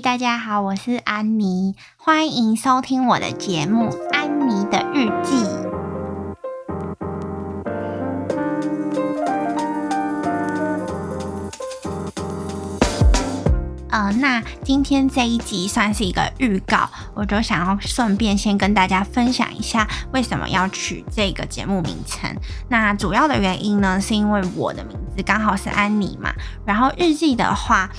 大家好，我是安妮，欢迎收听我的节目《安妮的日记》。呃，那今天这一集算是一个预告，我就想要顺便先跟大家分享一下为什么要取这个节目名称。那主要的原因呢，是因为我的名字刚好是安妮嘛，然后日记的话。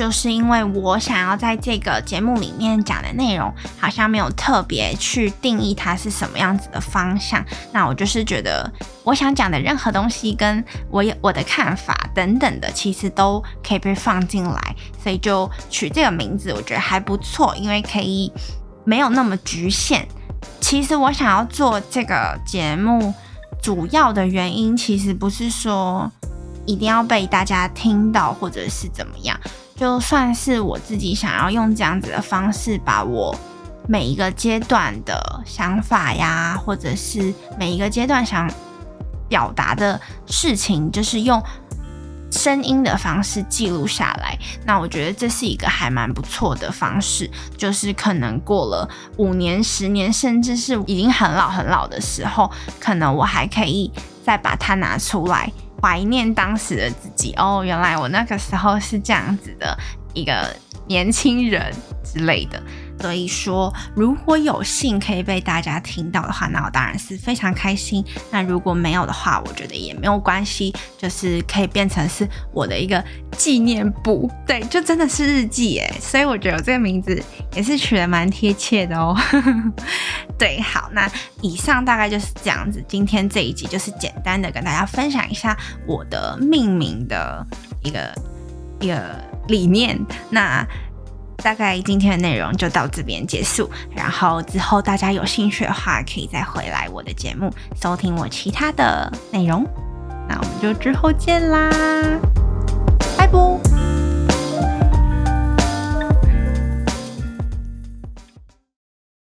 就是因为我想要在这个节目里面讲的内容，好像没有特别去定义它是什么样子的方向。那我就是觉得，我想讲的任何东西，跟我有我的看法等等的，其实都可以被放进来，所以就取这个名字，我觉得还不错，因为可以没有那么局限。其实我想要做这个节目，主要的原因其实不是说一定要被大家听到，或者是怎么样。就算是我自己想要用这样子的方式，把我每一个阶段的想法呀，或者是每一个阶段想表达的事情，就是用声音的方式记录下来。那我觉得这是一个还蛮不错的方式，就是可能过了五年、十年，甚至是已经很老很老的时候，可能我还可以再把它拿出来。怀念当时的自己哦，原来我那个时候是这样子的一个年轻人之类的。所以说，如果有幸可以被大家听到的话，那我当然是非常开心。那如果没有的话，我觉得也没有关系，就是可以变成是我的一个纪念簿。对，就真的是日记耶。所以我觉得这个名字也是取得蛮贴切的哦。对，好，那以上大概就是这样子。今天这一集就是简单的跟大家分享一下我的命名的一个一个理念。那。大概今天的内容就到这边结束，然后之后大家有兴趣的话，可以再回来我的节目收听我其他的内容。那我们就之后见啦。